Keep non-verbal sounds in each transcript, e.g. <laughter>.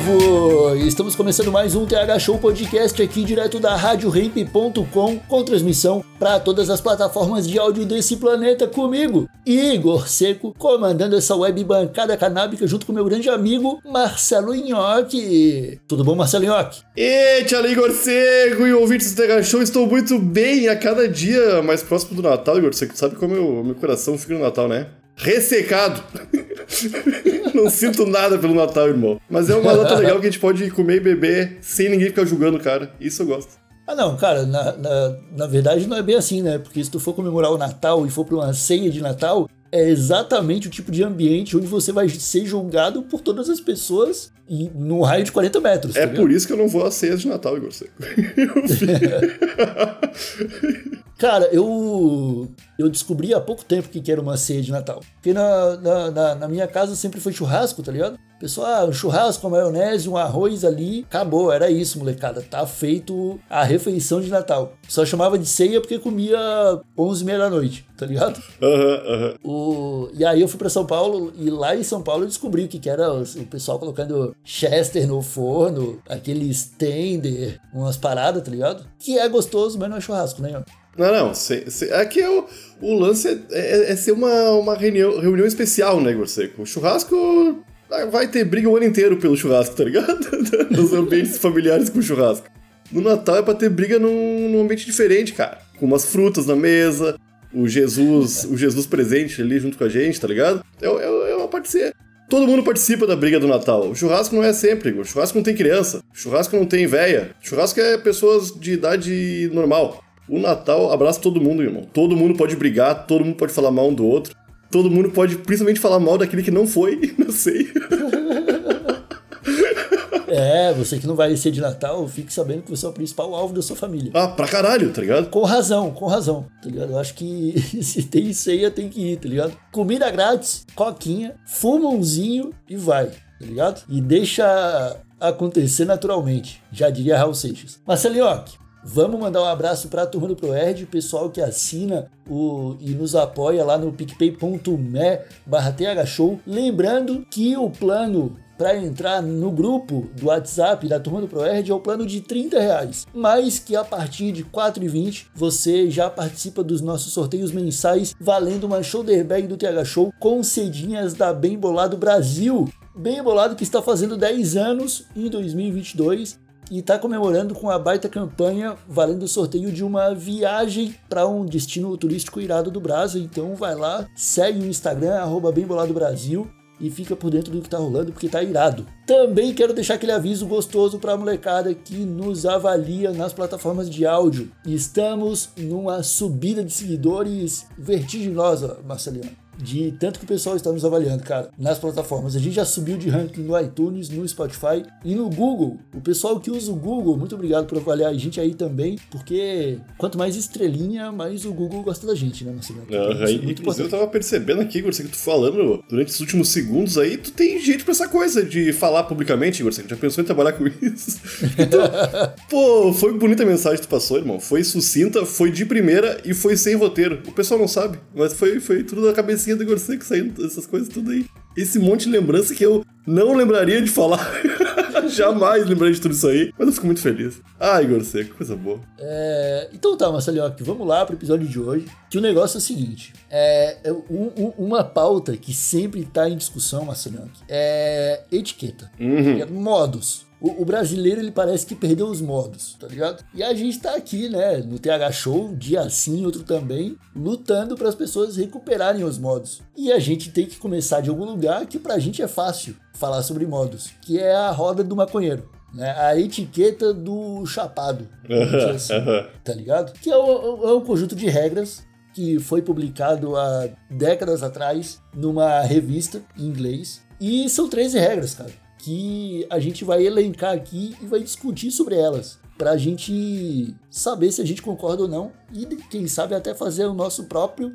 Povo! Estamos começando mais um TH Show Podcast aqui direto da RadioRamp.com com transmissão para todas as plataformas de áudio desse planeta comigo, Igor Seco, comandando essa web bancada canábica junto com meu grande amigo Marcelo Nhoque. Tudo bom, Marcelo Nhoque? E tia Igor Seco e ouvintes do TH Show, estou muito bem a cada dia mais próximo do Natal, Igor Seco. Sabe como meu coração fica no Natal, né? Ressecado. <laughs> Não sinto nada pelo Natal, irmão. Mas é uma data legal que a gente pode comer e beber sem ninguém ficar julgando cara. Isso eu gosto. Ah, não, cara, na, na, na verdade não é bem assim, né? Porque se tu for comemorar o Natal e for pra uma ceia de Natal, é exatamente o tipo de ambiente onde você vai ser julgado por todas as pessoas no raio de 40 metros. É tá por isso que eu não vou às ceias de Natal, Igor Seco. <laughs> <laughs> Cara, eu eu descobri há pouco tempo que que era uma ceia de Natal. Porque na, na, na, na minha casa sempre foi churrasco, tá ligado? Pessoal, ah, um churrasco, uma maionese, um arroz ali, acabou, era isso, molecada. Tá feito a refeição de Natal. Só chamava de ceia porque comia 11 e meia da noite, tá ligado? <laughs> Aham, aham. O... E aí eu fui pra São Paulo e lá em São Paulo eu descobri o que, que era o pessoal colocando Chester no forno, aqueles tender, umas paradas, tá ligado? Que é gostoso, mas não é churrasco, né? Não, não. Aqui é o, o lance é, é- é ser uma, uma reunião, reunião especial, né, Igor Seco? O churrasco ah, vai ter briga o ano inteiro pelo churrasco, tá ligado? <laughs> Nos ambientes familiares com churrasco. No Natal é pra ter briga num, num ambiente diferente, cara. Com umas frutas na mesa, o Jesus, o Jesus presente ali junto com a gente, tá ligado? É, é, é uma participação. Todo mundo participa da briga do Natal. O churrasco não é sempre. O churrasco não tem criança. O churrasco não tem véia. O churrasco é pessoas de idade normal. O Natal abraça todo mundo, irmão. Todo mundo pode brigar, todo mundo pode falar mal um do outro. Todo mundo pode principalmente falar mal daquele que não foi, <laughs> não sei. <laughs> É, você que não vai ser de Natal, fique sabendo que você é o principal alvo da sua família. Ah, pra caralho, tá ligado? Com razão, com razão, tá ligado? Eu acho que <laughs> se tem ceia, tem que ir, tá ligado? Comida grátis, coquinha, fumãozinho e vai, tá ligado? E deixa acontecer naturalmente, já diria Raul Seixas. Marcelinhoque, vamos mandar um abraço pra turma do ProErd, pessoal que assina o, e nos apoia lá no picpay.me barra thshow. Lembrando que o plano para entrar no grupo do WhatsApp da turma do ProErd é o plano de 30 reais, mas que a partir de 4,20 você já participa dos nossos sorteios mensais valendo uma shoulder bag do TH Show com cedinhas da Bem Bolado Brasil. Bem Bolado que está fazendo 10 anos em 2022 e está comemorando com a baita campanha valendo o sorteio de uma viagem para um destino turístico irado do Brasil. Então vai lá, segue o Instagram, arroba Bem Bolado Brasil e fica por dentro do que tá rolando porque tá irado. Também quero deixar aquele aviso gostoso pra molecada que nos avalia nas plataformas de áudio. Estamos numa subida de seguidores vertiginosa, Marcelino. De tanto que o pessoal está nos avaliando, cara, nas plataformas. A gente já subiu de ranking no iTunes, no Spotify e no Google. O pessoal que usa o Google, muito obrigado por avaliar a gente aí também, porque quanto mais estrelinha, mais o Google gosta da gente, né, Aham, isso é e- eu tava percebendo aqui, você que tu falando durante esses últimos segundos aí, tu tem jeito pra essa coisa de falar publicamente. Você já pensou em trabalhar com isso? <laughs> Então, pô, foi bonita a mensagem que tu passou, irmão. Foi sucinta, foi de primeira e foi sem roteiro. O pessoal não sabe, mas foi, foi tudo na cabecinha do Igor Seco saindo, essas coisas tudo aí. Esse monte de lembrança que eu não lembraria de falar. <laughs> Jamais lembraria de tudo isso aí, mas eu fico muito feliz. Ah, Igor Seco, coisa boa. É, então tá, Marcelinhoque, vamos lá pro episódio de hoje. Que o negócio é o seguinte: é, é um- um- uma pauta que sempre tá em discussão, Marcelinhoque, é etiqueta, é modos. O, o brasileiro, ele parece que perdeu os modos, tá ligado? E a gente tá aqui, né, no TH Show, dia sim, outro também, lutando para as pessoas recuperarem os modos. E a gente tem que começar de algum lugar que pra gente é fácil falar sobre modos, que é a roda do maconheiro. Né? A etiqueta do chapado, assim, tá ligado? Que é um, é um conjunto de regras que foi publicado há décadas atrás numa revista em inglês. E são 13 regras, cara, que a gente vai elencar aqui e vai discutir sobre elas. Pra gente saber se a gente concorda ou não. E quem sabe até fazer o nosso próprio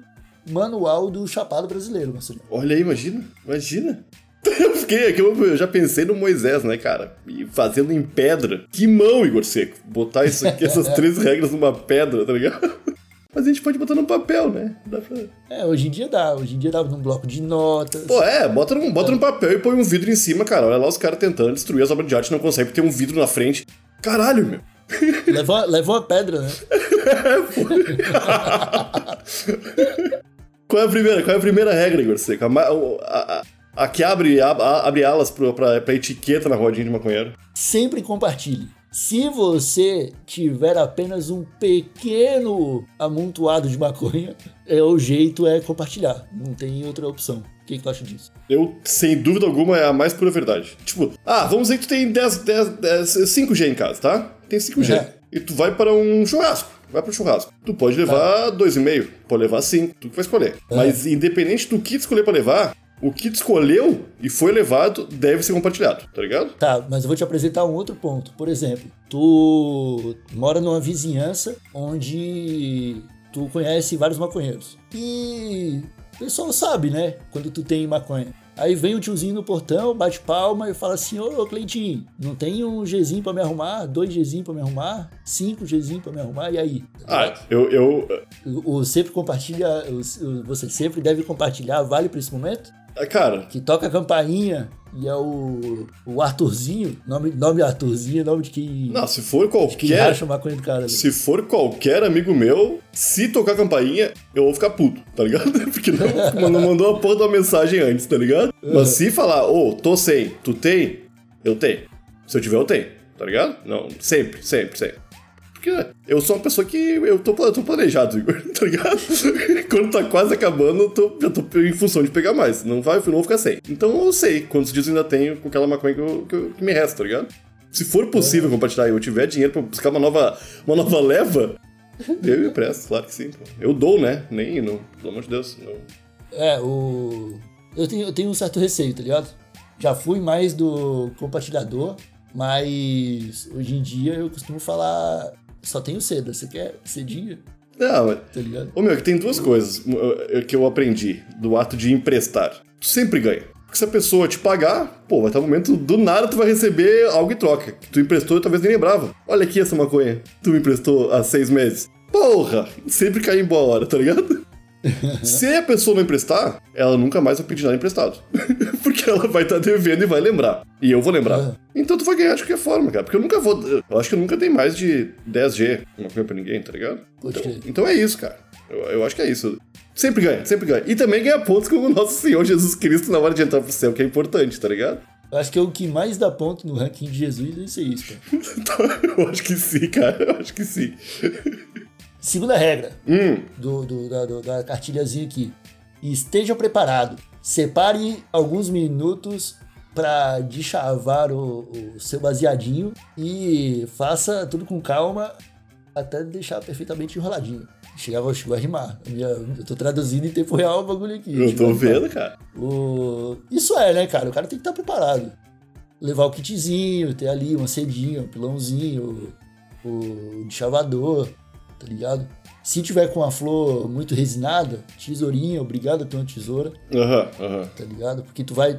manual do Chapado Brasileiro, Marcelo. Olha aí, imagina, imagina. <laughs> Eu fiquei aqui, eu já pensei no Moisés, né, cara? E fazendo em pedra. Que mão, Igor Seco. Botar isso aqui, essas <laughs> três regras numa pedra, tá ligado? Mas a gente pode botar no papel, né? Dá pra... É, hoje em dia dá. Hoje em dia dá num bloco de notas. Pô, é, bota num, bota num papel e põe um vidro em cima, cara. Olha lá os caras tentando destruir as obras de arte, não consegue ter um vidro na frente. Caralho, meu. <laughs> Levou, levou uma pedra, né? <laughs> Qual é a primeira, qual é a primeira regra, Igor Seco? A, a, a, a que abre, a- a- abre alas pro, pra, pra etiqueta na rodinha de maconheiro. Sempre compartilhe. Se você tiver apenas um pequeno amontoado de maconha, é, o jeito é compartilhar. Não tem outra opção. O que, que tu acha disso? Eu, sem dúvida alguma, é a mais pura verdade. Tipo, ah, vamos dizer que tu tem 10, 10, 10, 5G em casa, tá? Tem 5G. É. E tu vai para um churrasco. Vai para um churrasco. Tu pode levar 2,5, pode levar 5, tu que vai escolher. Mas independente do que tu escolher pra levar, o que tu escolheu e foi levado deve ser compartilhado, tá ligado? Tá, mas eu vou te apresentar um outro ponto. Por exemplo, tu mora numa vizinhança onde tu conhece vários maconheiros. E o pessoal sabe, né? Quando tu tem maconha. Aí vem o tiozinho no portão, bate palma e fala assim: Ô Cleitinho, não tem um Gzinho pra me arrumar? Dois Gzinho pra me arrumar? Cinco Gzinho pra me arrumar? E aí? Ah, eu, eu, O, o sempre compartilha, o- o- você sempre deve compartilhar, vale pra esse momento? Ah, cara, Que toca a campainha e é o, o Arthurzinho, nome, nome Arthurzinho, é nome de quem, não, se for qualquer, racha a maconha do cara. se for qualquer amigo meu, se tocar a campainha, eu vou ficar puto, tá ligado? <laughs> Porque não, não mandou a porra uma mensagem antes, tá ligado? Mas se falar, ô, tô sem, tu tem? Eu tenho. Se eu tiver, eu tenho, tá ligado? Não, sempre, sempre, sempre. Porque eu sou uma pessoa que eu tô, eu tô planejado, <laughs> tá ligado? Quando tá quase acabando, eu tô, eu tô em função de pegar mais. Não vai, eu não vou ficar sem. Então eu sei quantos dias ainda tenho com aquela maconha que, eu- que eu- que me resta, tá ligado? Se for possível compartilhar e eu tiver dinheiro pra buscar uma nova, uma nova leva, eu empresto, claro que sim. Eu dou, né? Nem, não, pelo amor de Deus. É, o. Eu tenho, eu tenho um certo receio, tá ligado? Já fui mais do compartilhador, mas hoje em dia eu costumo falar. Só tenho seda, você quer cedinha? Não, Tá ligado? Ô meu, é que tem duas coisas uh, que eu aprendi do ato de emprestar. Tu sempre ganha. Porque se a pessoa te pagar, pô, vai estar um momento do nada tu vai receber algo em troca. Que tu emprestou e talvez nem lembrava. Olha aqui essa maconha. Tu me emprestou há seis meses. Porra! Sempre cai em boa hora, tá ligado? <laughs> Se a pessoa não emprestar, ela nunca mais vai pedir nada emprestado. <laughs> Porque ela vai estar devendo e vai lembrar. E eu vou lembrar. Ah. Então tu vai ganhar de qualquer forma, cara. Porque eu nunca vou. Eu acho que eu nunca dei mais de 10G uma coisa pra ninguém, tá ligado? Então, então é isso, cara. Eu, eu acho que é isso. Sempre ganha, sempre ganha. E também ganha pontos com o nosso Senhor Jesus Cristo na hora de entrar pro céu, que é importante, tá ligado? Eu acho que é o que mais dá ponto no ranking de Jesus ser isso, cara. Então, <laughs> eu acho que sim, cara. Eu acho que sim. Segunda regra Hum, do, do- da, do- da cartilhazinha aqui. Esteja preparado. Separe alguns minutos para deschavar o, o seu baseadinho e faça tudo com calma até deixar perfeitamente enroladinho. Chegava, chegou a rimar. Eu tô traduzindo em tempo real o bagulho aqui. eu tô rimar. vendo, cara. O... Isso é, né, cara? O cara tem que estar preparado. Levar o kitzinho, ter ali uma cedinha, um pilãozinho, o, o chavador, tá ligado? Se tiver com a flor muito resinada, tesourinha, obrigado a ter uma tesoura, Aham, aham. tá tá ligado? Porque tu vai.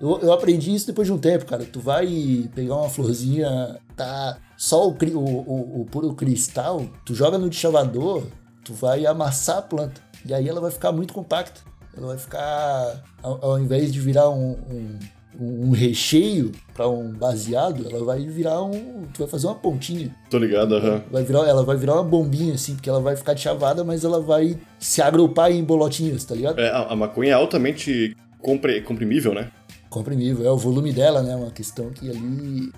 Eu, eu aprendi isso depois de um tempo, cara. Tu vai pegar uma florzinha, tá. Só o, o, o, o puro cristal, tu joga no deschavador, tu vai amassar a planta. E aí ela vai ficar muito compacta. Ela vai ficar. Ao, ao invés de virar um, um, um recheio para um baseado, ela vai virar um. Tu vai fazer uma pontinha. Tô ligado, aham. Vai virar, ela vai virar uma bombinha, assim, porque ela vai ficar de chavada, mas ela vai se agrupar em bolotinhas, tá ligado? É, a, maconha é altamente compre- comprimível, né? comprimível. É o volume dela, né? Uma questão que ali.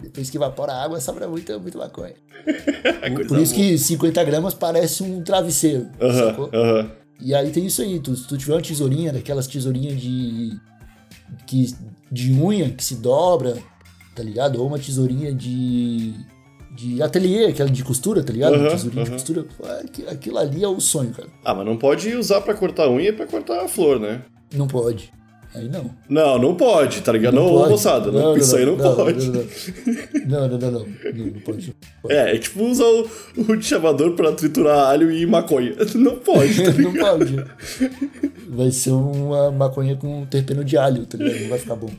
Depois que evapora a água, sobra muita, muita maconha. <laughs> É Por isso boa. que 50 gramas parece um travesseiro. Aham, sacou? E aí tem isso aí. Tu, se tu tiver uma tesourinha, daquelas tesourinhas de. Que, de unha que se dobra, tá ligado? Ou uma tesourinha de. de ateliê, aquela de costura, tá ligado? Aham, Tesourinho de aham. costura. Aqui- Aquilo ali é o sonho, cara. Ah, mas não pode usar pra cortar unha e pra cortar a flor, né? Não pode. Aí não. Não, não pode, tá ligado? Não, pode. moçada, não, isso aí não, pode. Não, não, não, não. Não, não, não pode. É, é tipo usar o, o chamador pra triturar alho e maconha. <laughs> Não pode, tá <laughs> Não pode. Vai ser uma maconha com terpeno de alho, tá ligado? Não vai ficar bom.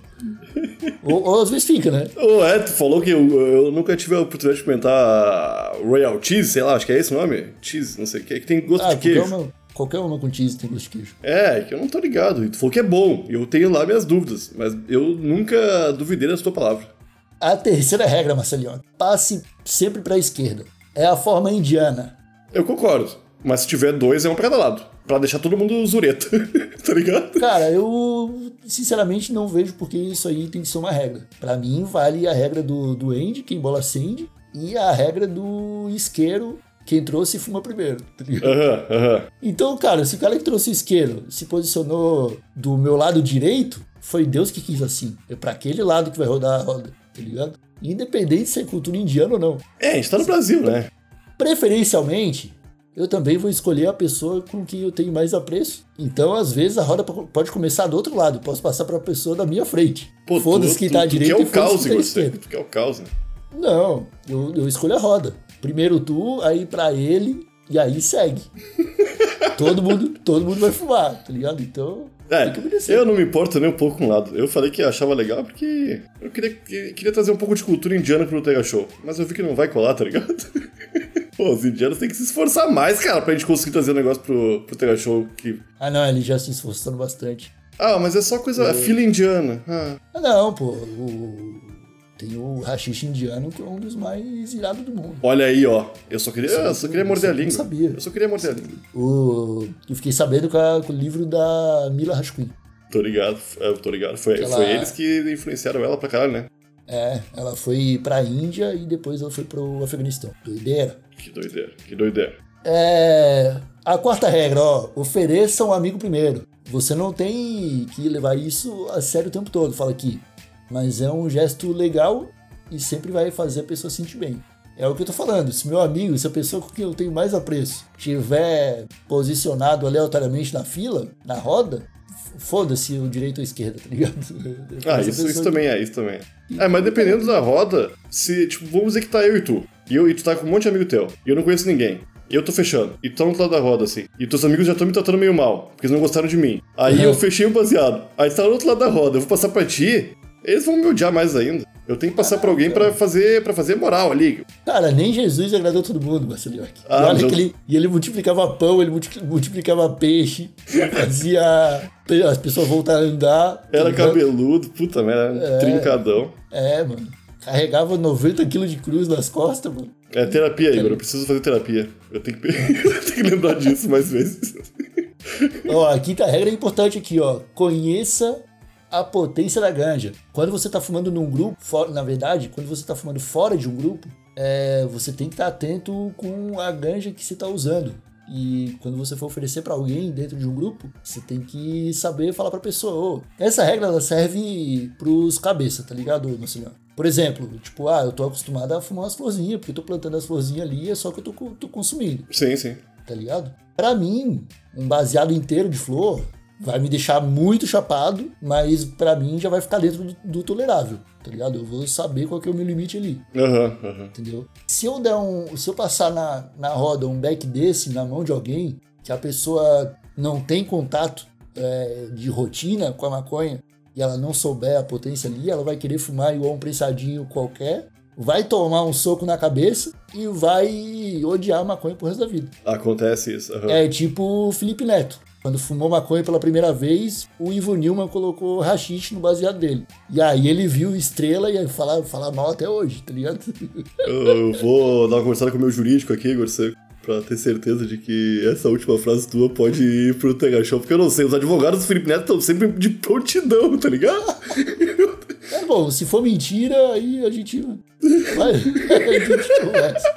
Ou, ou às vezes fica, né? Ô, é, tu falou que eu, eu nunca tive a oportunidade de experimentar Royal Cheese, sei lá, acho que é esse o nome? Cheese, não sei o que, que tem gosto Ah, de queijo. uma, qualquer uma com cheese tem gosto de queijo. É, que eu não tô ligado. E tu falou que é bom. Eu tenho lá minhas dúvidas, mas eu nunca duvidei da tua palavra. A terceira regra, Marcelinho, passe sempre pra esquerda. É a forma indiana. Eu concordo. Mas se tiver dois, é um pra cada lado. Pra deixar todo mundo zureta. <laughs> tá ligado? Cara, eu sinceramente não vejo porque isso aí tem que ser uma regra. Pra mim, vale a regra do, do end, quem bola acende, e a regra do isqueiro, quem trouxe fuma primeiro, tá ligado? Aham, aham. Então, cara, se o cara que trouxe o isqueiro se posicionou do meu lado direito, foi Deus que quis assim. É pra aquele lado que vai rodar a roda, tá ligado? Independente se é cultura indiana ou não. É, a gente tá no Brasil, né? Preferencialmente, eu também vou escolher a pessoa com quem eu tenho mais apreço. Então, às vezes, a roda pode começar do outro lado. Posso passar pra pessoa da minha frente. Foda-se tu- quem tu- tá à tu direita quer e o caos, tá esquerda. Tu quer o caos, né? Não, eu, eu escolho a roda. Primeiro tu, aí pra ele, e aí segue. todo, mundo, todo mundo vai fumar, tá ligado? Então, É, eu não me importo nem um pouco com o lado. Eu falei que achava legal porque eu queria, que- queria trazer um pouco de cultura indiana pro Tega Show. Mas eu vi que não vai colar, tá ligado? <laughs> Pô, os indianos têm que se esforçar mais, cara, pra gente conseguir trazer um negócio pro, pro Tega Show que... Ah, não, ele já se esforçando bastante. Ah, mas é só coisa... É fila indiana. Ah, Ah, não, pô. o- tem o rachixe indiano, que é um dos mais irados do mundo. olha aí, ó. Eu só queria, eu só queria morder a eu língua. sabia. Eu só queria morder a língua. O, eu fiquei sabendo com, a- com o livro da Mila Rashkin. Tô ligado, é, tô ligado. Foi, foi eles que influenciaram ela pra caralho, né? É, ela foi pra Índia e depois ela foi pro Afeganistão. Doideira. Que doideira, que doideira. É, a quarta regra, ó, ofereça um amigo primeiro. Você não tem que levar isso a sério o tempo todo, fala aqui. Mas é um gesto legal e sempre vai fazer a pessoa sentir bem. É o que eu tô falando. Se meu amigo, se a pessoa com quem eu tenho mais apreço tiver posicionado aleatoriamente na fila, na roda, foda-se o direito ou a esquerda, tá ligado? <laughs> Ah, isso, isso também é, isso também é. É, mas dependendo da roda, se, tipo, vamos dizer que tá eu e tu. E, eu, e tu tá com um monte de amigo teu. E eu não conheço ninguém. E eu tô fechando. E tu tá no outro lado da roda, assim. E teus amigos já estão me tratando meio mal. Porque eles não gostaram de mim. Aí Uhum. eu fechei o baseado. Aí tu tá no outro lado da roda. Eu vou passar pra ti. Eles vão me odiar mais ainda. Eu tenho que passar pra alguém pra fazer, pra fazer moral ali. Cara, nem Jesus agradou todo mundo, Marcelinho. Ah, e, olha que ele, e ele multiplicava pão, ele multi- multiplicava peixe, fazia as pessoas voltar a andar. Era cabeludo, puta merda. Trincadão. É, mano. Carregava 90 quilos de cruz nas costas, mano. É terapia, Igor. Eu preciso fazer terapia. Eu tenho que, <laughs> eu tenho que lembrar disso mais vezes. Ó, a quinta regra é importante aqui, ó. Conheça a potência da ganja. Quando você tá fumando num grupo, fora- na verdade, quando você tá fumando fora de um grupo, é, você tem que estar atento com a ganja que você tá usando. E quando você for oferecer pra alguém dentro de um grupo, você tem que saber falar pra pessoa. "Ô, essa regra ela serve pros cabeça, tá ligado, senhor? Por exemplo, tipo, ah, eu tô acostumado a fumar umas florzinhas, porque eu tô plantando as florzinhas ali, é só que eu tô, tô consumindo Sim, sim. tá ligado? Pra mim, um baseado inteiro de flor vai me deixar muito chapado, mas pra mim já vai ficar dentro do, do tolerável, tá ligado? Eu vou saber qual que é o meu limite ali, Aham, aham. entendeu? Se eu der um, se eu passar na, na roda um beck desse na mão de alguém que a pessoa não tem contato é, de rotina com a maconha e ela não souber a potência ali, ela vai querer fumar igual um prensadinho qualquer, vai tomar um soco na cabeça e vai odiar a maconha pro resto da vida. Acontece isso. aham. É tipo o Felipe Neto. Quando fumou maconha pela primeira vez, o Ivo Nilman colocou rachixe no baseado dele. E aí ele viu estrela e aí fala, fala mal até hoje, tá ligado? Eu vou dar uma conversada com o meu jurídico aqui, Igor, Seco, pra ter certeza de que essa última frase tua pode ir pro Tega Show, porque eu não sei, os advogados do Felipe Neto estão sempre de prontidão, tá ligado? <laughs> É bom, se for mentira, aí a gente. Vai, <laughs> a gente conversa.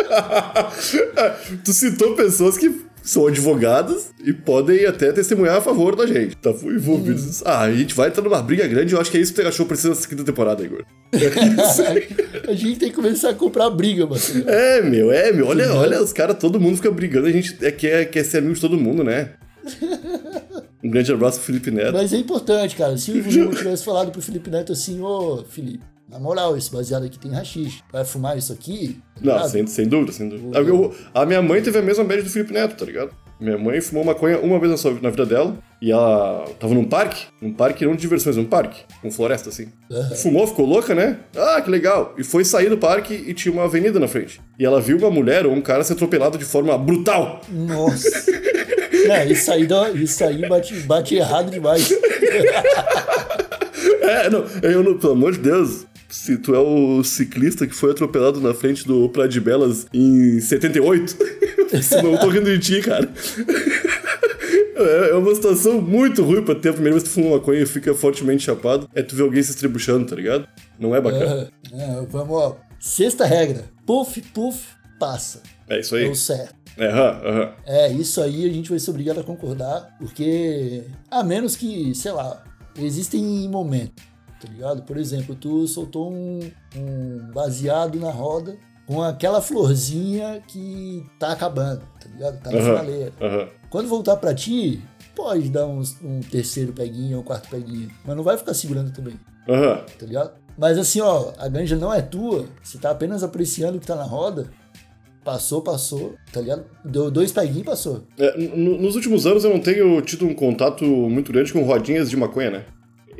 <laughs> tu citou pessoas que são advogadas e podem até testemunhar a favor da gente. Tá envolvidos. Ah, a gente vai entrar numa briga grande, eu acho que é isso que o Show precisa nessa quinta temporada, Igor. <laughs> a gente tem que começar a comprar briga, mano. É, meu, é, meu. Olha, olha, os caras, todo mundo fica brigando, a gente é, quer, quer ser amigo de todo mundo, né? <laughs> Um grande abraço pro Felipe Neto. Mas é importante, cara. Se o Lima <laughs> tivesse falado pro Felipe Neto assim, ô, Felipe, na moral, esse baseado aqui tem rachixe. Vai fumar isso aqui? Tá Não, sem, sem dúvida, sem dúvida. A, eu- a minha mãe teve a mesma média do Felipe Neto, tá ligado? Minha mãe fumou maconha uma vez na, sua, na vida dela e ela tava num parque, num parque não de diversões, um parque, com floresta assim. Fumou, ficou louca, né? Ah, que legal. E foi sair do parque e tinha uma avenida na frente. E ela viu uma mulher ou um cara ser atropelado de forma brutal. Nossa. <laughs> Não, isso aí, dá- isso aí bate, bate errado demais. <laughs> É, não, eu não, pelo amor de Deus. Se tu é o ciclista que foi atropelado na frente do Praia de Belas em 78, <laughs> se não tô rindo de ti, cara. É é uma situação muito ruim pra ter a primeira vez que tu fuma maconha e fica fortemente chapado. É tu ver alguém se estribuchando, tá ligado? Não é bacana. É, vamos, ó. Sexta regra. Puff, puff, passa. É isso É aí. o certo. É, aham, aham. É, isso aí a gente vai ser obrigado a concordar, porque a menos que, sei lá, existem momentos, tá ligado? Por exemplo, tu soltou um, um baseado na roda com aquela florzinha que tá acabando, tá ligado? Tá na Aham, finaleira. aham. Quando voltar pra ti, pode dar uns- um terceiro peguinho ou um quarto peguinho, mas não vai ficar segurando também, Aham. tá ligado? Mas assim, ó, a ganja não é tua, você tá apenas apreciando o que tá na roda, passou, passou, tá ligado? Deu dois peguinhos, passou. É, nos últimos anos eu não tenho tido um contato muito grande com rodinhas de maconha, né?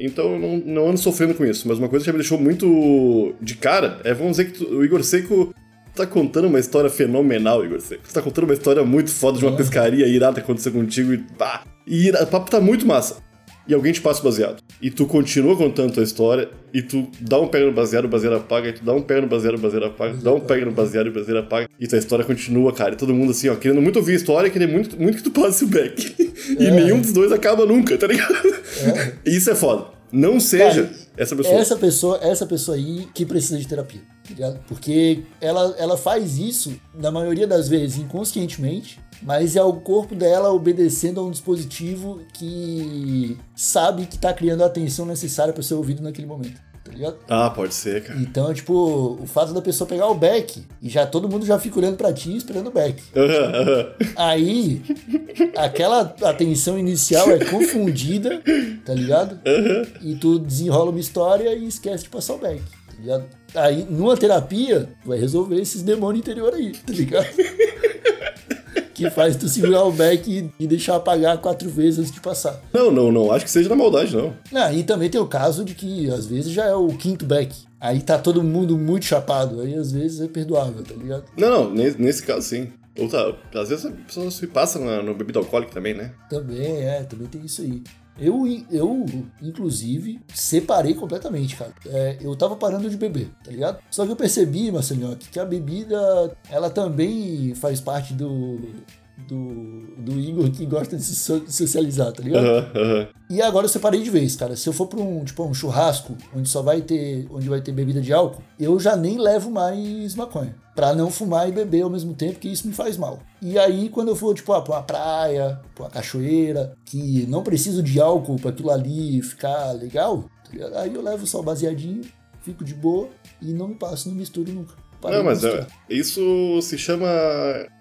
Então eu não, não ando sofrendo com isso. Mas uma coisa que já me deixou muito de cara é, vamos dizer que tu- o Igor Seco tá contando uma história fenomenal, Igor Seco. Você tá contando uma história muito foda de uma pescaria irada que aconteceu contigo e pá. E ira- o papo tá muito massa. E alguém te passa o baseado. E tu continua contando tua história, e tu dá um pega no baseado, o baseado apaga, e tu dá um pega no baseado, o baseado apaga, tu dá um pega no baseado, e o baseado apaga. E tua história continua, cara. E todo mundo assim, ó, querendo muito ouvir a história, e querendo muito, muito que tu passe o back. <laughs> E É. nenhum dos dois acaba nunca, tá ligado? E <laughs> Isso é foda. Não seja Cara, essa pessoa. Essa pessoa, essa pessoa aí que precisa de terapia, tá? Porque ela, ela faz isso, na maioria das vezes, inconscientemente, mas é o corpo dela obedecendo a um dispositivo que sabe que tá criando a atenção necessária para ser ouvido naquele momento, tá ligado? Ah, pode ser, cara. Então, tipo, o fato da pessoa pegar o back e já todo mundo já fica olhando pra ti esperando o back. Aham, <laughs> aham. Aí, aquela atenção inicial é confundida, tá ligado? E tu desenrola uma história e esquece de passar o back, tá ligado? Aí, numa terapia, tu vai resolver esses demônios interior aí, tá ligado? <laughs> que faz tu segurar o back e, deixar apagar quatro vezes antes de passar. Não, não, não. Acho que seja na maldade, não. Ah, e também tem o caso de que, às vezes, já é o quinto back. Aí tá todo mundo muito chapado. Aí, às vezes, é perdoável, tá ligado? Não, não. Nesse, nesse caso, sim. Ou tá, às vezes a pessoa se passa na, no bebida alcoólica também, né? Também, é, também tem isso aí. Eu, eu, inclusive, separei completamente, cara. É, eu tava parando de beber, tá ligado? Só que eu percebi, Marcelinho, que a bebida, ela também faz parte do, do, do Igor que gosta de se so- socializar, tá ligado? Aham, aham. E agora eu separei de vez, cara. Se eu for pra um, tipo, um churrasco, onde só vai ter, onde vai ter bebida de álcool, eu já nem levo mais maconha. Pra não fumar e beber ao mesmo tempo, que isso me faz mal. E aí, quando eu for, tipo, ah, pra uma praia, pra uma cachoeira, que não preciso de álcool pra aquilo ali ficar legal, tá aí eu levo só baseadinho, fico de boa e não me passo, não misturo nunca. Não, mas é, isso se chama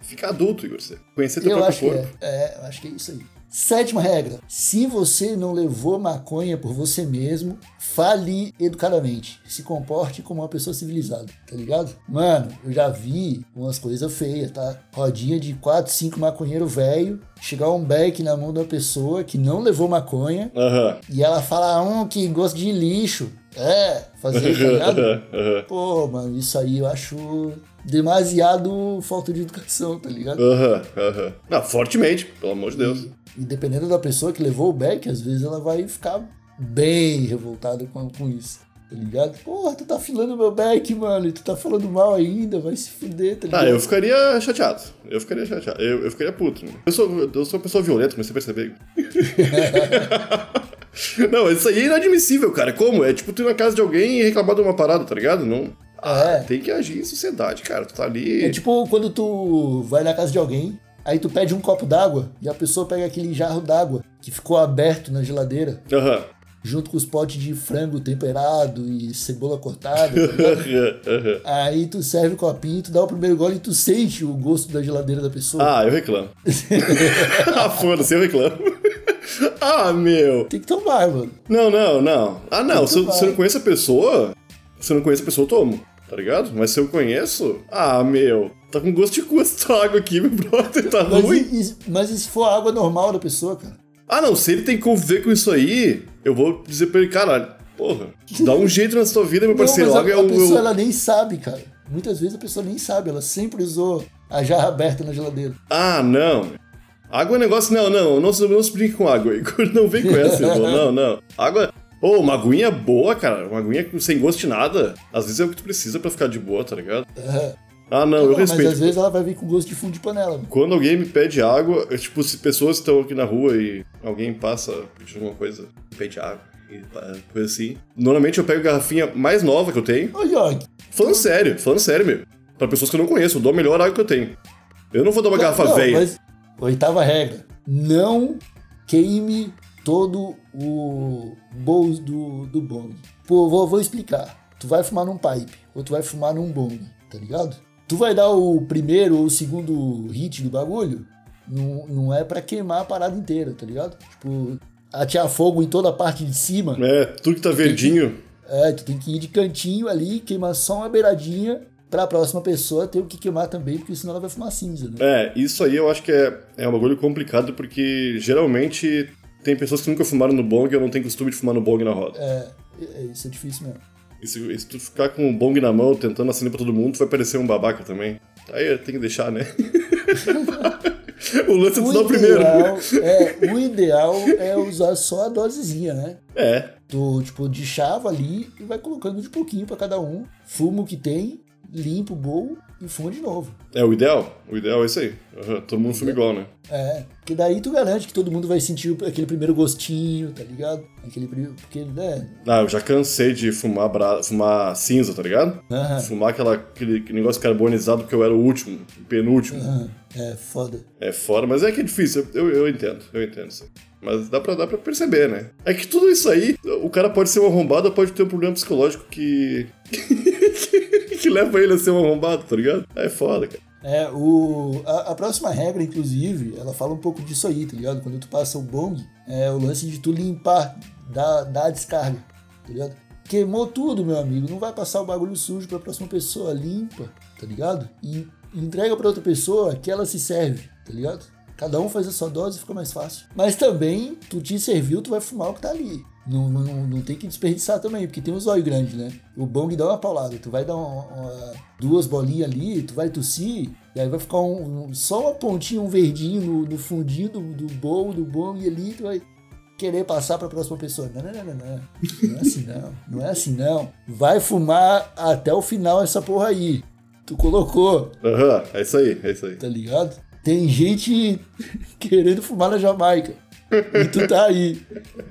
ficar adulto, Igor. Você Conhecer teu Eu próprio acho que corpo. é. É, eu acho que é isso aí. Sétima regra: se você não levou maconha por você mesmo, fale educadamente. Se comporte como uma pessoa civilizada, tá ligado? Mano, eu já vi umas coisas feias, tá? Rodinha de 4, 5 maconheiro velho, chegar um beck na mão da pessoa que não levou maconha Aham. e ela fala, um que gosta de lixo. É, fazer, tá ligado? <laughs> Pô, mano, isso aí eu acho demasiado falta de educação, tá ligado? Aham, aham. Não, fortemente, pelo amor de Deus. E dependendo da pessoa que levou o back, às vezes ela vai ficar bem revoltada com, com isso. Tá ligado? Porra, tu tá afilando meu back, mano, e tu tá falando mal ainda, vai se fuder, tá ligado? Ah, eu ficaria chateado. Eu ficaria chateado. Eu, eu ficaria puto. né? Eu sou, eu sou uma pessoa violenta, mas você percebeu. <laughs> <laughs> Não, isso aí é inadmissível, cara. Como? É tipo tu ir na casa de alguém e reclamar de uma parada, tá ligado? Não. Ah, É. tem que agir em sociedade, cara. Tu tá ali. É tipo quando tu vai na casa de alguém, Aí tu pede um copo d'água e a pessoa pega aquele jarro d'água que ficou aberto na geladeira, Aham. junto com os potes de frango temperado e cebola cortada. <laughs> aham. Aí tu serve o copinho, tu dá o primeiro gole e tu sente o gosto da geladeira da pessoa. Ah, eu reclamo. <laughs> ah, foda-se, eu reclamo. ah, meu. Tem que tomar, mano. Não, não, não. Ah, não. Se se eu não conheço a pessoa, se eu não conheço a pessoa, eu tomo. Tá ligado? Mas se eu conheço, ah, meu. Tá com gosto de cu essa água aqui, <laughs> meu brother. Tá Mas ruim. e, e- mas e se for a água normal da pessoa, cara? Ah, não. Se ele tem que conviver com isso aí, eu vou dizer pra ele, caralho, porra, dá um jeito na sua vida, meu <laughs> Não, parceiro. mas a, a pessoa eu- ela nem sabe, cara. Muitas vezes a pessoa nem sabe, ela sempre usou a jarra aberta na geladeira. Ah, não. Água é negócio. Não, não. Não, se- não se brinque com água, <laughs> Igor. Não vem com essa, irmão. Não, não. Água. Ô, uma aguinha boa, cara. Uma aguinha sem gosto de nada. Às vezes é o que tu precisa pra ficar de boa, tá ligado? É. Ah, não, eu Não, mas respeito. às vezes ela vai vir com gosto de fundo de panela. mano. Quando alguém me pede água, é tipo, se pessoas estão aqui na rua e alguém passa pedindo alguma coisa, pede água e coisa assim. Normalmente eu pego a garrafinha mais nova que eu tenho. Ô, York, Falando sério, falando sério, meu. Pra pessoas que eu não conheço, eu dou a melhor água que eu tenho. Eu não vou dar uma garrafa não, velha. mas oitava regra: não queime todo o bowl do, do bong. Pô, vou, vou explicar. Tu vai fumar num pipe ou tu vai fumar num bong, tá ligado? Tu vai dar o primeiro ou o segundo hit do bagulho, não, não é pra queimar a parada inteira, tá ligado? Tipo, atear fogo em toda a parte de cima. É, tudo que tá verdinho. É, tu tem que ir de cantinho ali, queimar só uma beiradinha pra próxima pessoa ter o que queimar também, porque senão ela vai fumar cinza, né? É, isso aí eu acho que é, é um bagulho complicado porque geralmente tem pessoas que nunca fumaram no bong e eu não tenho costume de fumar no bong na roda. É, é, isso é difícil mesmo. E se, e se tu ficar com o bong na mão tentando acender pra todo mundo, tu vai parecer um babaca também. Aí tem que deixar, né? <laughs> o lance é tu dar o primeiro. é, o ideal é usar só a dosezinha, né? É, Tu, tipo, de chava ali e vai colocando de pouquinho pra cada um. Fuma o que tem, limpa o bowl e fuma de novo. é o ideal. O ideal é isso aí. Aham, todo mundo fuma igual, né? É, porque daí tu garante que todo mundo vai sentir aquele primeiro gostinho, tá ligado? Aquele primeiro, porque, né? Ah, eu já cansei de fumar, bra... fumar cinza, tá ligado? Aham, Fumar aquela, aquele negócio carbonizado porque eu era o último, o penúltimo. aham, é foda. É fora, mas é que é difícil, eu, eu entendo, eu entendo isso. Mas dá pra, dá pra perceber, né? É que tudo isso aí, o cara pode ser um arrombado, pode ter um problema psicológico que. <laughs> que leva ele a ser um arrombado, tá ligado? É foda, cara. É, o, a, a próxima regra, inclusive, ela fala um pouco disso aí, tá ligado? Quando tu passa o bong, é o lance de tu limpar, dar, dar a descarga, tá ligado? Queimou tudo, meu amigo, não vai passar o bagulho sujo pra próxima pessoa, limpa, tá ligado? E entrega pra outra pessoa que ela se serve, tá ligado? Cada um faz a sua dose e fica mais fácil. Mas também, tu te serviu, tu vai fumar o que tá ali. Não, não, não tem que desperdiçar também, porque tem um zóio grande, né? O bong dá uma paulada. Tu vai dar uma- uma- duas bolinhas ali, tu vai tossir, e aí vai ficar um, um- só uma pontinha, um verdinho no, no fundinho do, do bowl, do bong ali, tu vai querer passar pra próxima pessoa. Não, não, não, não, não. Não é assim não. Não é assim não. Vai fumar até o final essa porra aí. Tu colocou, Aham, é isso aí, é isso aí. tá ligado? Tem gente <laughs> querendo fumar na Jamaica. E tu tá aí,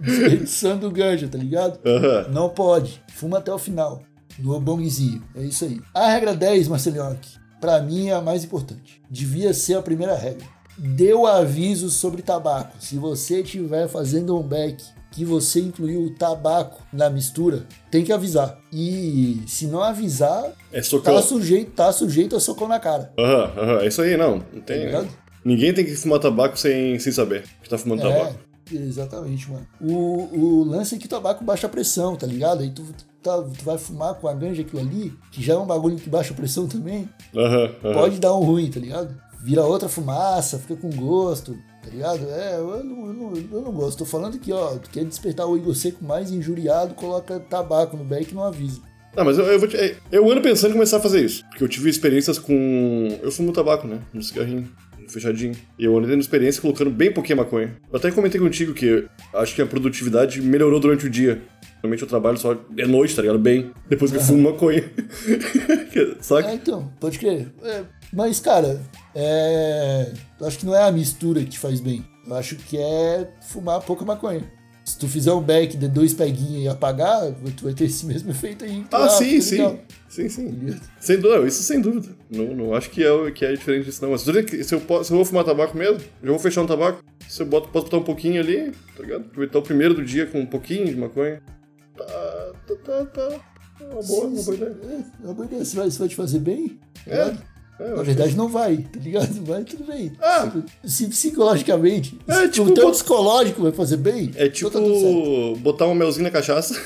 desperdiçando ganja, tá ligado? Aham. Não pode. Fuma até o final. No bongzinho. É isso aí. A regra 10, Marcelinhoque, pra mim é a mais importante. Devia ser a primeira regra. Dê o aviso sobre tabaco. Se você estiver fazendo um back que você incluiu o tabaco na mistura, tem que avisar. E se não avisar, É socão. tá sujeito, tá sujeito a socão na cara. Aham, aham, é isso aí, não. Não tem. ligado? Ninguém tem que fumar tabaco sem, sem saber que tá fumando tabaco. É, exatamente, mano. O, o lance é que o tabaco baixa a pressão, tá ligado? Aí tu, tá- tu vai fumar com a ganja aquilo ali, que já é um bagulho que baixa a pressão também, pode dar um ruim, tá ligado? Vira outra fumaça, fica com gosto, tá ligado? É, eu não, eu não, eu não gosto. Tô falando que, ó, tu quer despertar o Igor Seco mais injuriado, coloca tabaco no back e não avisa. Não, mas eu, eu vou te, eu ando pensando em começar a fazer isso. Porque eu tive experiências com. Eu fumo tabaco, né? No cigarrinho, fechadinho. E eu ando tendo experiência colocando bem pouquinha maconha. Eu até comentei contigo que acho que a produtividade melhorou durante o dia. Normalmente eu trabalho só de noite, tá ligado? Bem. Depois que eu fumo <laughs> maconha. <laughs> Saca? É, então, pode crer. É, mas, cara, é. Eu acho que não é a mistura que faz bem. Eu acho que é fumar pouca maconha. Se tu fizer um back de dois peguinhos e apagar, tu vai ter esse mesmo efeito aí. Ah, Ah, sim, tá sim. legal. Sim, sim. Sem dúvida, isso sem dúvida. Não, não acho que é, que é diferente disso, não. Mas se eu, eu, posso- se eu vou fumar tabaco mesmo, já vou fechar um tabaco. Se eu boto, posso botar um pouquinho ali, tá ligado? Aproveitar o primeiro do dia com um pouquinho de maconha. Tá, tá, tá, tá. É Uma boa, uma boa ideia. É, uma boa ideia. Se vai, se vai te fazer bem, tá É, ligado? É, Na verdade, não vai, tá ligado? <laughs> Vai, tudo bem. Ah. Se psicologicamente, É, se tipo, o teu bot- psicológico vai fazer bem, É então tá tipo botar um melzinho na cachaça. <laughs>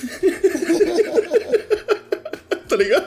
tá ligado?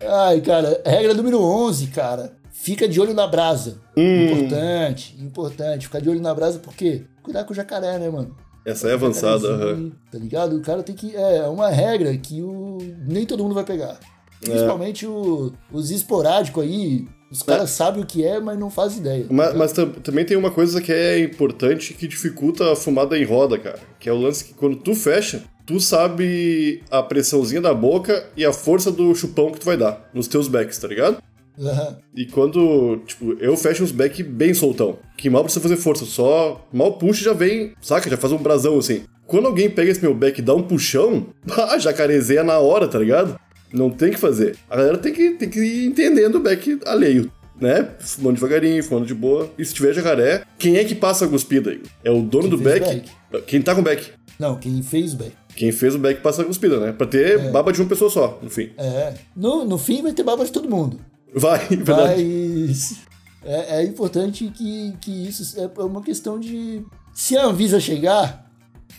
Ai, cara, regra número 11, cara. Fica de olho na brasa. Hum. Importante, importante. Ficar de olho na brasa porque cuidar com o jacaré, né, mano? Essa é avançada. Aham. Tá ligado? O cara tem que. É uma regra que o, nem todo mundo vai pegar. É. Principalmente o- os esporádicos aí. Os caras sabem o que é, mas não fazem ideia. Mas, mas tam- também tem uma coisa que é importante que dificulta a fumada em roda, cara. Que é o lance que quando tu fecha, tu sabe a pressãozinha da boca e a força do chupão que tu vai dar nos teus backs, tá ligado? Aham. E quando, tipo, eu fecho uns back bem soltão, que mal precisa fazer força, só mal puxa e já vem, saca? Já faz um brasão assim. Quando alguém pega esse meu back e dá um puxão, <laughs> ah, jacarezeia na hora, tá ligado? Não tem o que fazer. A galera tem que, tem que ir entendendo o back alheio, né? Fumando devagarinho, fumando de boa. E se tiver jacaré, quem é que passa a cuspida? É o dono Quem do fez back? Quem tá com o back? Não, quem fez o back. Quem fez o back passa a cuspida, né? Pra ter baba de uma pessoa só, no fim. É. No, no fim vai ter baba de todo mundo. Vai, <laughs> verdade. Mas é, é importante que, que isso é uma questão de. Se a Anvisa chegar,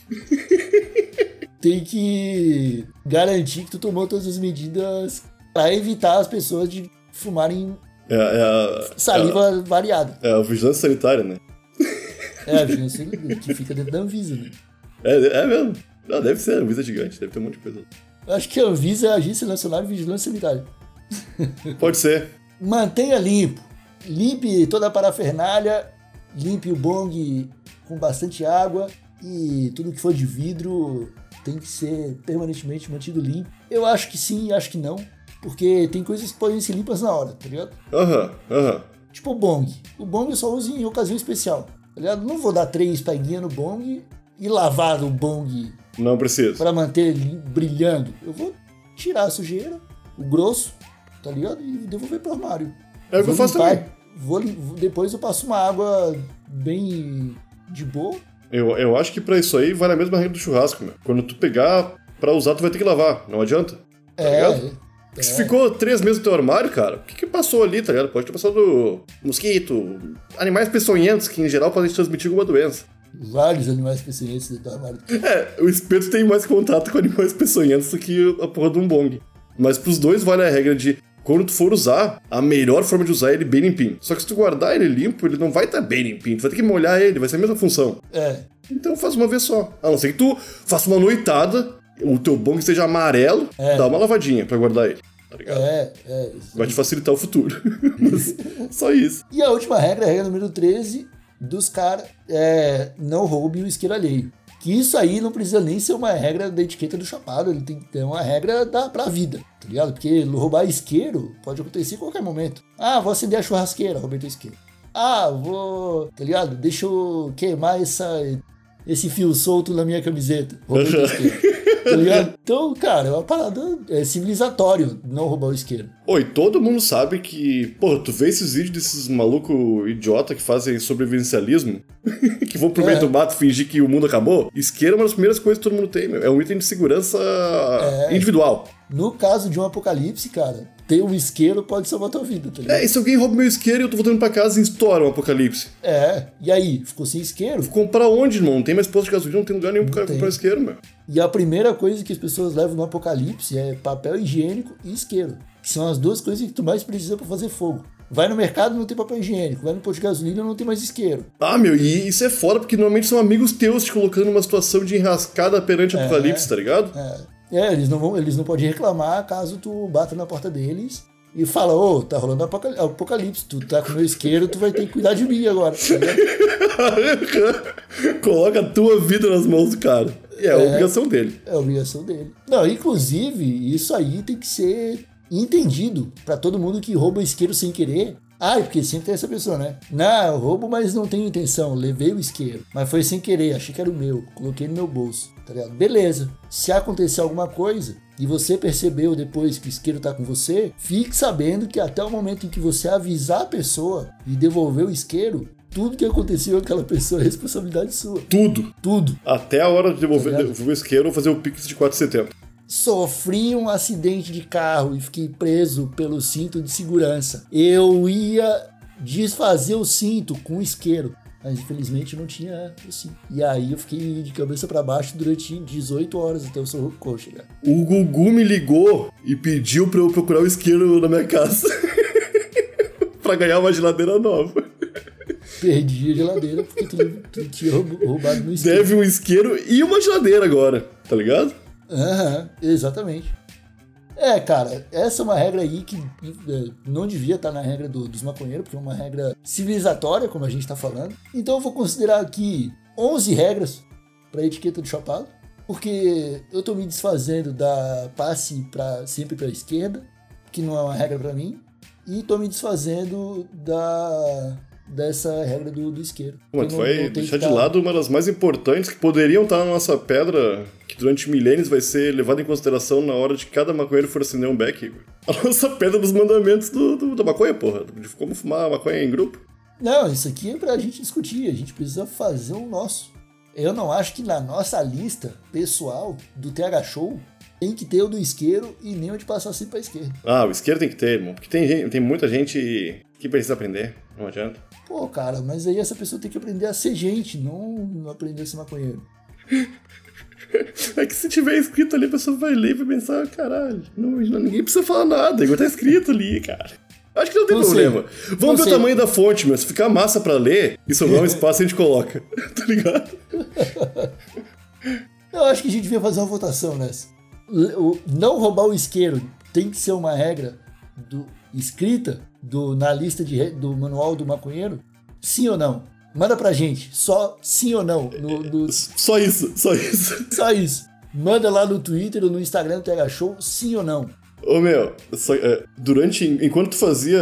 <laughs> tem que garantir que tu tomou todas as medidas para evitar as pessoas de fumarem É, é a, saliva variada. é a vigilância sanitária, né? <laughs> É a vigilância que fica dentro da Anvisa, né? É, é mesmo. Ah, deve ser, a Anvisa gigante, deve ter um monte de coisa. Acho que a Anvisa é a Agência Nacional de Vigilância Sanitária. <laughs> Pode ser. Mantenha limpo. Limpe toda a parafernália, limpe o bong com bastante água e tudo que for de vidro tem que ser permanentemente mantido limpo. Eu acho que sim, acho que não, porque tem coisas que podem ser limpas na hora, tá ligado? Aham, aham. Tipo o bong. O bong eu só uso em ocasião especial, tá ligado? Não vou dar três peguinhas no bong e lavar o bong Não precisa. para manter ele brilhando. Eu vou tirar a sujeira, o grosso, tá ligado? E devolver pro armário. É o que eu faço limpar, também. Vou, depois eu passo uma água bem de boa. Eu, eu acho que pra isso aí vale a mesma regra do churrasco, meu. Quando tu pegar pra usar, tu vai ter que lavar. Não adianta. é, ligado? Se ficou três meses no teu armário, cara, o que que passou ali, tá ligado? Pode ter passado mosquito, animais peçonhentos que em geral podem te transmitir alguma doença. vários animais peçonhentos dentro do armário. É, o espeto tem mais contato com animais peçonhentos do que a porra de um bong. Mas pros dois vale a regra de quando tu for usar, a melhor forma de usar é ele bem limpinho. Só que se tu guardar ele limpo, ele não vai estar bem limpinho. Tu vai ter que molhar ele, vai ser a mesma função. É, Então faz uma vez só. A não ser que tu faça uma noitada, o teu bong esteja amarelo, É. dá uma lavadinha pra guardar ele. Tá ligado? é, é. Vai te facilitar o futuro. <laughs> <laughs> só isso. E a última regra, a regra número 13 dos caras, é não roube o isqueiro alheio. Que isso aí não precisa nem ser uma regra da etiqueta do chapado, ele tem que ter uma regra da, pra vida, tá ligado? Porque roubar isqueiro pode acontecer em qualquer momento. Ah, vou acender a churrasqueira, roubei teu isqueiro. Ah, vou, tá ligado? Deixa eu queimar essa, esse fio solto na minha camiseta, roubei teu <laughs> isqueiro. Tá ligado? Então, cara, é uma parada é civilizatório não roubar o isqueiro. Oi, todo mundo sabe que. Pô, tu vê esses vídeos desses maluco idiota que fazem sobrevivencialismo? <laughs> que vão pro meio É. do mato fingir que o mundo acabou? Isqueiro é uma das primeiras coisas que todo mundo tem, meu. É um item de segurança É. individual. No caso de um apocalipse, cara, ter um isqueiro pode salvar tua vida, tá ligado? É, e se alguém rouba meu isqueiro e eu tô voltando pra casa e estoura um apocalipse? É, e aí? Ficou sem isqueiro? Comprar onde, irmão? Não tem mais posto de gasolina, não tem lugar nenhum pra tem. comprar isqueiro, meu. E a primeira coisa que as pessoas levam no apocalipse é papel higiênico e isqueiro. Que são as duas coisas que tu mais precisa pra fazer fogo. Vai no mercado não tem papel higiênico, vai no posto de gasolina não tem mais isqueiro. Ah, meu, e isso é foda porque normalmente são amigos teus te colocando numa situação de enrascada perante o apocalipse, tá ligado? É, eles não vão, eles não podem reclamar caso tu bata na porta deles e fala, ô, tá rolando apocal- apocalipse, tu tá com meu isqueiro, tu vai ter que cuidar de mim agora. tá? <laughs> Coloca a tua vida nas mãos do cara. E é a obrigação dele. É a obrigação dele. Não, inclusive, isso aí tem que ser entendido pra todo mundo que rouba isqueiro sem querer. Ah, porque sempre tem essa pessoa, né? Não, eu roubo, mas não tenho intenção. Levei o isqueiro. Mas foi sem querer, achei que era o meu. Coloquei no meu bolso, tá ligado? Beleza. Se acontecer alguma coisa e você percebeu depois que o isqueiro tá com você, fique sabendo que até o momento em que você avisar a pessoa e devolver o isqueiro, tudo que aconteceu com aquela pessoa é responsabilidade sua. Tudo. Tudo. Até a hora de devolver, Tá devolver o isqueiro ou fazer o Pix de 4,70. Sofri um acidente de carro e fiquei preso pelo cinto de segurança. Eu ia desfazer o cinto com isqueiro, mas infelizmente não tinha o cinto. E aí eu fiquei de cabeça para baixo durante 18 horas até o socorro chegar. O Gugu me ligou e pediu pra eu procurar o isqueiro na minha casa. <laughs> pra ganhar uma geladeira nova. Perdi a geladeira porque tinha roub- roubado meu isqueiro. Deve um isqueiro e uma geladeira agora, tá ligado? Aham, exatamente. É, cara, essa é uma regra aí que é, não devia estar na regra do- dos maconheiros, porque é uma regra civilizatória, como a gente tá falando. Então eu vou considerar aqui 11 regras para etiqueta do chapado, porque eu tô me desfazendo da passe pra, sempre para esquerda, que não é uma regra para mim, e tô me desfazendo da dessa regra do, do isqueiro. Mas tu vai deixar de lado uma das mais importantes que poderiam estar na nossa pedra, que durante milênios vai ser levada em consideração na hora de cada maconheiro for acender um beck, Igor. <laughs> A nossa pedra dos mandamentos do, do- da maconha, porra. De como fumar maconha em grupo. Não, isso aqui é pra gente discutir, a gente precisa fazer o nosso. Eu não acho que na nossa lista pessoal do TH Show tem que ter o do isqueiro e nem o de passar sempre pra esquerda. Ah, o isqueiro tem que ter, irmão. Porque tem, gente, tem muita gente que precisa aprender. Não adianta. Pô, cara, mas aí essa pessoa tem que aprender a ser gente, não aprender a ser maconheiro. <laughs> É que se tiver escrito ali, a pessoa vai ler e vai pensar, caralho, não, ninguém precisa falar nada, igual tá escrito ali, cara. Acho que não tem Não sei. problema. Vamos Não ver o sei. tamanho da fonte, meu. Se ficar massa pra ler e sobrar um espaço, a gente coloca. <laughs> tá ligado? <laughs> Eu acho que a gente devia fazer uma votação nessa. Não roubar o isqueiro tem que ser uma regra do, escrita do, na lista de, do manual do maconheiro? Sim ou não? Manda pra gente, só sim ou não. No, no- Só isso, só isso. <laughs> só isso. Manda lá no Twitter ou no Instagram do TH Show, sim ou não. Ô meu, é, durante. Enquanto tu fazia.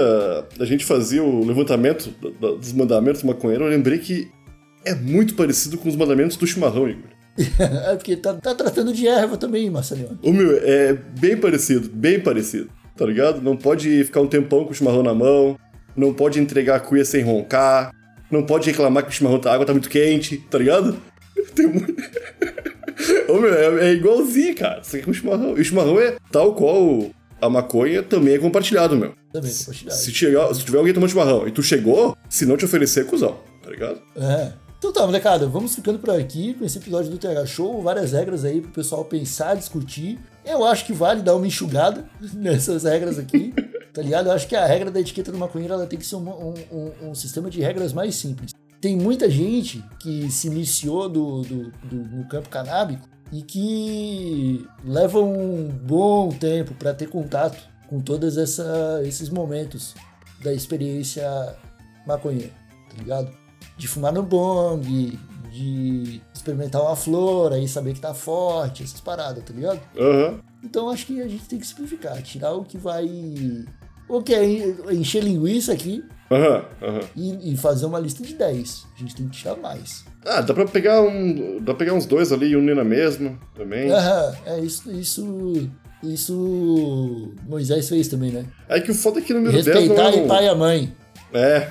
A gente fazia o levantamento dos mandamentos do maconheiro, eu lembrei que é muito parecido com os mandamentos do chimarrão, Igor. <laughs> É porque tá, tá tratando de erva também, Marcelinho. Ô meu, é bem parecido, bem parecido, tá ligado? Não pode ficar um tempão com o chimarrão na mão, não pode entregar a cuia sem roncar, não pode reclamar que o chimarrão tá, a água tá muito quente, tá ligado? <laughs> Tem muito. <laughs> Ô meu, é, é igualzinho, cara. Isso aqui com o chimarrão. E o chimarrão é tal qual a maconha também é compartilhado, meu. Também, compartilhado. Se, chegar, se tiver alguém tomando chimarrão e tu chegou, se não te oferecer, é cuzão, tá ligado? É. Então tá, molecada, vamos ficando por aqui com esse episódio do TH Show. Várias regras aí pro pessoal pensar, discutir. Eu acho que vale dar uma enxugada <laughs> nessas regras aqui, <laughs> tá ligado? Eu acho que a regra da etiqueta do maconheiro ela tem que ser um, um- um- sistema de regras mais simples. Tem muita gente que se iniciou do, do- do- no campo canábico e que leva um bom tempo para ter contato com todos esses momentos da experiência maconheira, tá ligado? De fumar no bong, de experimentar uma flor, aí saber que tá forte, essas paradas, tá ligado? Aham. Então acho que a gente tem que simplificar, tirar o que vai. O que é encher linguiça aqui Aham, aham. e, e fazer uma lista de 10. A gente tem que tirar mais. Ah, dá pra pegar um. Dá pra pegar uns dois ali e unir na mesma também. Aham, é isso. Isso. Isso. Moisés fez também, né? É que o foda é que o número 10 não Respeitar é um... pai e a mãe. É.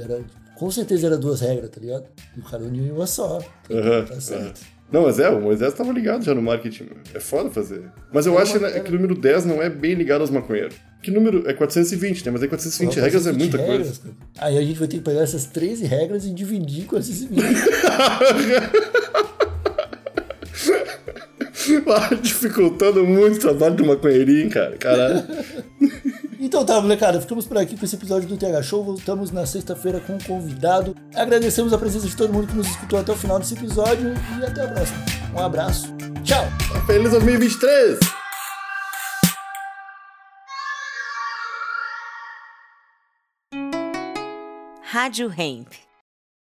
Era, com certeza era duas regras, tá ligado? E o cara uniu em uma só. Aham, Tá certo. Não, mas é, o Moisés tava ligado já no marketing. É foda fazer. Mas eu Era acho uma- né, que o número 10 não é bem ligado aos maconheiros. Que número é 420, né? Mas aí 420 Porra, regras é 20 muita regras, coisa. cara. Aí a gente vai ter que pegar essas 13 regras e dividir com essas 20. Ah, Dificultando muito o trabalho do maconheirinho, cara. Caralho. <laughs> Então tá, molecada, ficamos por aqui com esse episódio do TH Show. Voltamos na sexta-feira com um convidado. Agradecemos a presença de todo mundo que nos escutou até o final desse episódio e até a próxima. Um abraço. Tchau! Feliz 2023! Rádio Hemp.